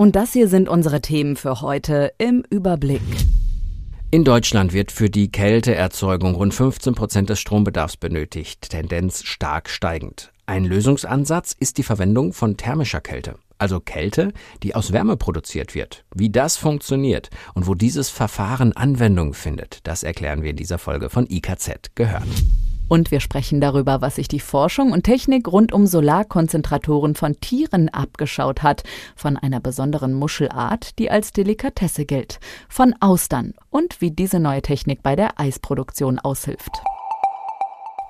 Und das hier sind unsere Themen für heute im Überblick. In Deutschland wird für die Kälteerzeugung rund 15 Prozent des Strombedarfs benötigt, Tendenz stark steigend. Ein Lösungsansatz ist die Verwendung von thermischer Kälte, also Kälte, die aus Wärme produziert wird. Wie das funktioniert und wo dieses Verfahren Anwendung findet, das erklären wir in dieser Folge von IKZ gehört. Und wir sprechen darüber, was sich die Forschung und Technik rund um Solarkonzentratoren von Tieren abgeschaut hat, von einer besonderen Muschelart, die als Delikatesse gilt, von Austern und wie diese neue Technik bei der Eisproduktion aushilft.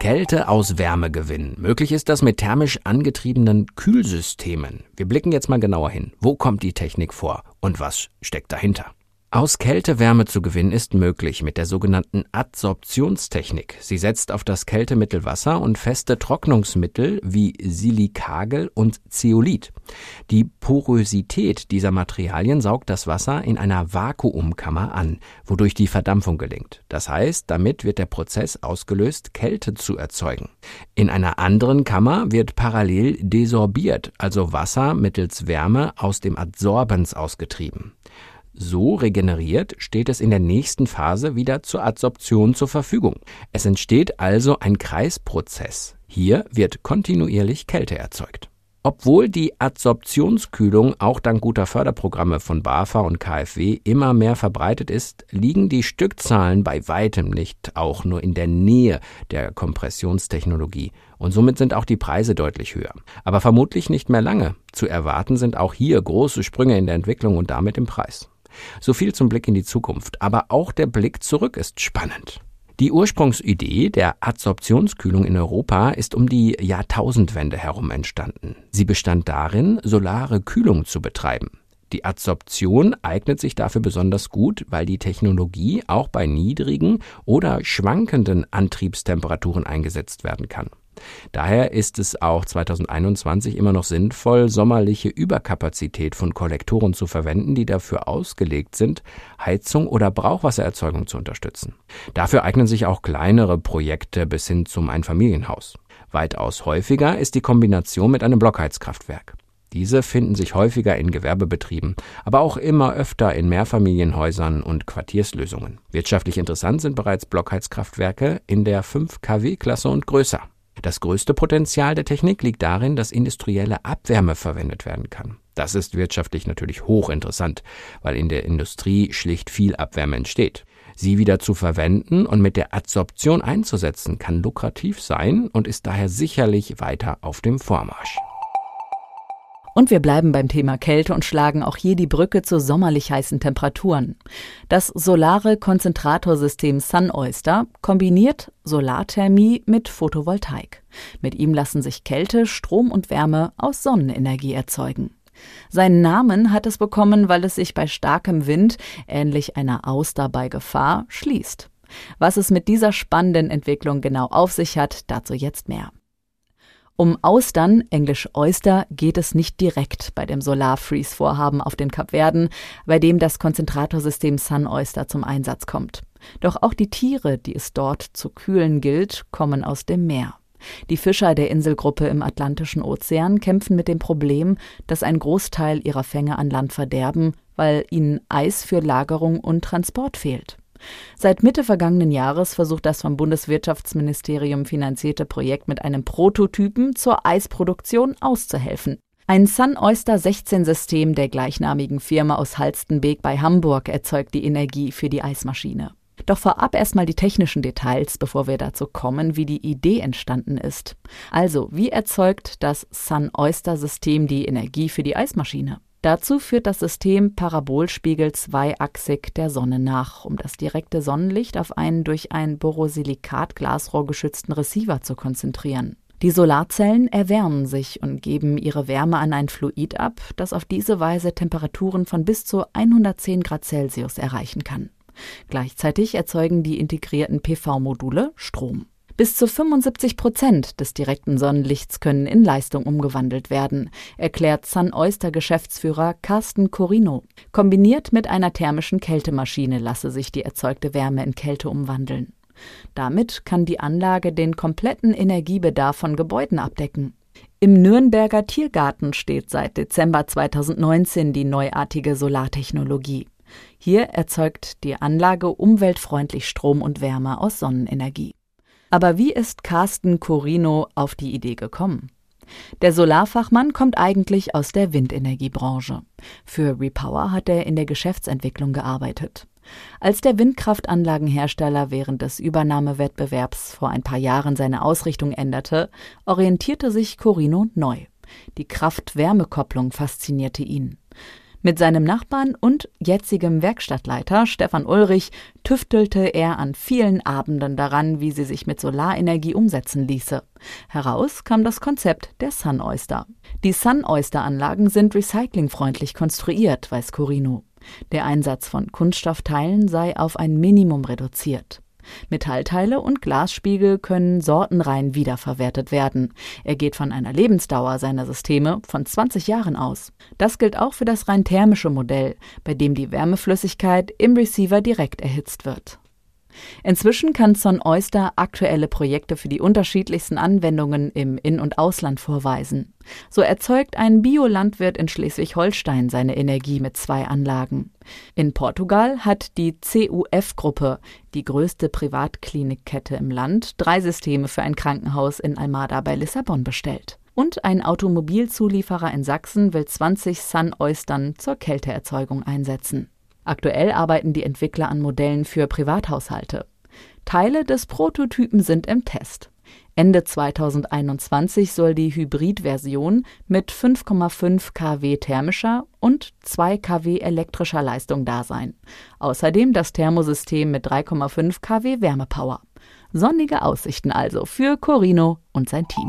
Kälte aus Wärme gewinnen. Möglich ist das mit thermisch angetriebenen Kühlsystemen. Wir blicken jetzt mal genauer hin. Wo kommt die Technik vor und was steckt dahinter? Aus Kälte Wärme zu gewinnen ist möglich mit der sogenannten Adsorptionstechnik. Sie setzt auf das Kältemittel Wasser und feste Trocknungsmittel wie Silikagel und Zeolit. Die Porosität dieser Materialien saugt das Wasser in einer Vakuumkammer an, wodurch die Verdampfung gelingt. Das heißt, damit wird der Prozess ausgelöst, Kälte zu erzeugen. In einer anderen Kammer wird parallel desorbiert, also Wasser mittels Wärme aus dem Adsorbens ausgetrieben. So regeneriert steht es in der nächsten Phase wieder zur Adsorption zur Verfügung. Es entsteht also ein Kreisprozess. Hier wird kontinuierlich Kälte erzeugt. Obwohl die Adsorptionskühlung auch dank guter Förderprogramme von BAFA und KfW immer mehr verbreitet ist, liegen die Stückzahlen bei weitem nicht auch nur in der Nähe der Kompressionstechnologie und somit sind auch die Preise deutlich höher. Aber vermutlich nicht mehr lange. Zu erwarten sind auch hier große Sprünge in der Entwicklung und damit im Preis. So viel zum Blick in die Zukunft, aber auch der Blick zurück ist spannend. Die Ursprungsidee der Adsorptionskühlung in Europa ist um die Jahrtausendwende herum entstanden. Sie bestand darin, solare Kühlung zu betreiben. Die Adsorption eignet sich dafür besonders gut, weil die Technologie auch bei niedrigen oder schwankenden Antriebstemperaturen eingesetzt werden kann. Daher ist es auch 2021 immer noch sinnvoll, sommerliche Überkapazität von Kollektoren zu verwenden, die dafür ausgelegt sind, Heizung oder Brauchwassererzeugung zu unterstützen. Dafür eignen sich auch kleinere Projekte bis hin zum Einfamilienhaus. Weitaus häufiger ist die Kombination mit einem Blockheizkraftwerk. Diese finden sich häufiger in Gewerbebetrieben, aber auch immer öfter in Mehrfamilienhäusern und Quartierslösungen. Wirtschaftlich interessant sind bereits Blockheizkraftwerke in der 5 kW-Klasse und größer. Das größte Potenzial der Technik liegt darin, dass industrielle Abwärme verwendet werden kann. Das ist wirtschaftlich natürlich hochinteressant, weil in der Industrie schlicht viel Abwärme entsteht. Sie wieder zu verwenden und mit der Adsorption einzusetzen, kann lukrativ sein und ist daher sicherlich weiter auf dem Vormarsch. Und wir bleiben beim Thema Kälte und schlagen auch hier die Brücke zu sommerlich heißen Temperaturen. Das solare Konzentratorsystem SunOyster kombiniert Solarthermie mit Photovoltaik. Mit ihm lassen sich Kälte, Strom und Wärme aus Sonnenenergie erzeugen. Seinen Namen hat es bekommen, weil es sich bei starkem Wind, ähnlich einer Auster bei Gefahr, schließt. Was es mit dieser spannenden Entwicklung genau auf sich hat, dazu jetzt mehr. Um Austern, englisch Oyster, geht es nicht direkt bei dem Solar-Freeze-Vorhaben auf den Kapverden, bei dem das Konzentratorsystem Sun Oyster zum Einsatz kommt. Doch auch die Tiere, die es dort zu kühlen gilt, kommen aus dem Meer. Die Fischer der Inselgruppe im Atlantischen Ozean kämpfen mit dem Problem, dass ein Großteil ihrer Fänge an Land verderben, weil ihnen Eis für Lagerung und Transport fehlt. Seit Mitte vergangenen Jahres versucht das vom Bundeswirtschaftsministerium finanzierte Projekt mit einem Prototypen zur Eisproduktion auszuhelfen. Ein Sun Oyster 16 System der gleichnamigen Firma aus Halstenbeek bei Hamburg erzeugt die Energie für die Eismaschine. Doch vorab erstmal die technischen Details, bevor wir dazu kommen, wie die Idee entstanden ist. Also, wie erzeugt das Sun-Oyster-System die Energie für die Eismaschine? Dazu führt das System Parabolspiegel zweiachsig der Sonne nach, um das direkte Sonnenlicht auf einen durch ein Borosilikat-Glasrohr geschützten Receiver zu konzentrieren. Die Solarzellen erwärmen sich und geben ihre Wärme an ein Fluid ab, das auf diese Weise Temperaturen von bis zu 110 Grad Celsius erreichen kann. Gleichzeitig erzeugen die integrierten PV-Module Strom. Bis zu 75 Prozent des direkten Sonnenlichts können in Leistung umgewandelt werden, erklärt Sun Oyster Geschäftsführer Carsten Corino. Kombiniert mit einer thermischen Kältemaschine lasse sich die erzeugte Wärme in Kälte umwandeln. Damit kann die Anlage den kompletten Energiebedarf von Gebäuden abdecken. Im Nürnberger Tiergarten steht seit Dezember 2019 die neuartige Solartechnologie. Hier erzeugt die Anlage umweltfreundlich Strom und Wärme aus Sonnenenergie. Aber wie ist Carsten Corino auf die Idee gekommen? Der Solarfachmann kommt eigentlich aus der Windenergiebranche. Für Repower hat er in der Geschäftsentwicklung gearbeitet. Als der Windkraftanlagenhersteller während des Übernahmewettbewerbs vor ein paar Jahren seine Ausrichtung änderte, orientierte sich Corino neu. Die Kraft-Wärme-Kopplung faszinierte ihn. Mit seinem Nachbarn und jetzigem Werkstattleiter Stefan Ulrich tüftelte er an vielen Abenden daran, wie sie sich mit Solarenergie umsetzen ließe. Heraus kam das Konzept der Sun Oyster. Die Sun Oyster Anlagen sind recyclingfreundlich konstruiert, weiß Corino. Der Einsatz von Kunststoffteilen sei auf ein Minimum reduziert. Metallteile und Glasspiegel können sortenrein wiederverwertet werden. Er geht von einer Lebensdauer seiner Systeme von 20 Jahren aus. Das gilt auch für das rein thermische Modell, bei dem die Wärmeflüssigkeit im Receiver direkt erhitzt wird. Inzwischen kann Son Oyster aktuelle Projekte für die unterschiedlichsten Anwendungen im In- und Ausland vorweisen. So erzeugt ein Biolandwirt in Schleswig-Holstein seine Energie mit zwei Anlagen. In Portugal hat die CUF-Gruppe, die größte Privatklinikkette im Land, drei Systeme für ein Krankenhaus in Almada bei Lissabon bestellt. Und ein Automobilzulieferer in Sachsen will 20 Sun-Oystern zur Kälteerzeugung einsetzen. Aktuell arbeiten die Entwickler an Modellen für Privathaushalte. Teile des Prototypen sind im Test. Ende 2021 soll die Hybridversion mit 5,5 kW thermischer und 2 kW elektrischer Leistung da sein. Außerdem das Thermosystem mit 3,5 kW Wärmepower. Sonnige Aussichten also für Corino und sein Team.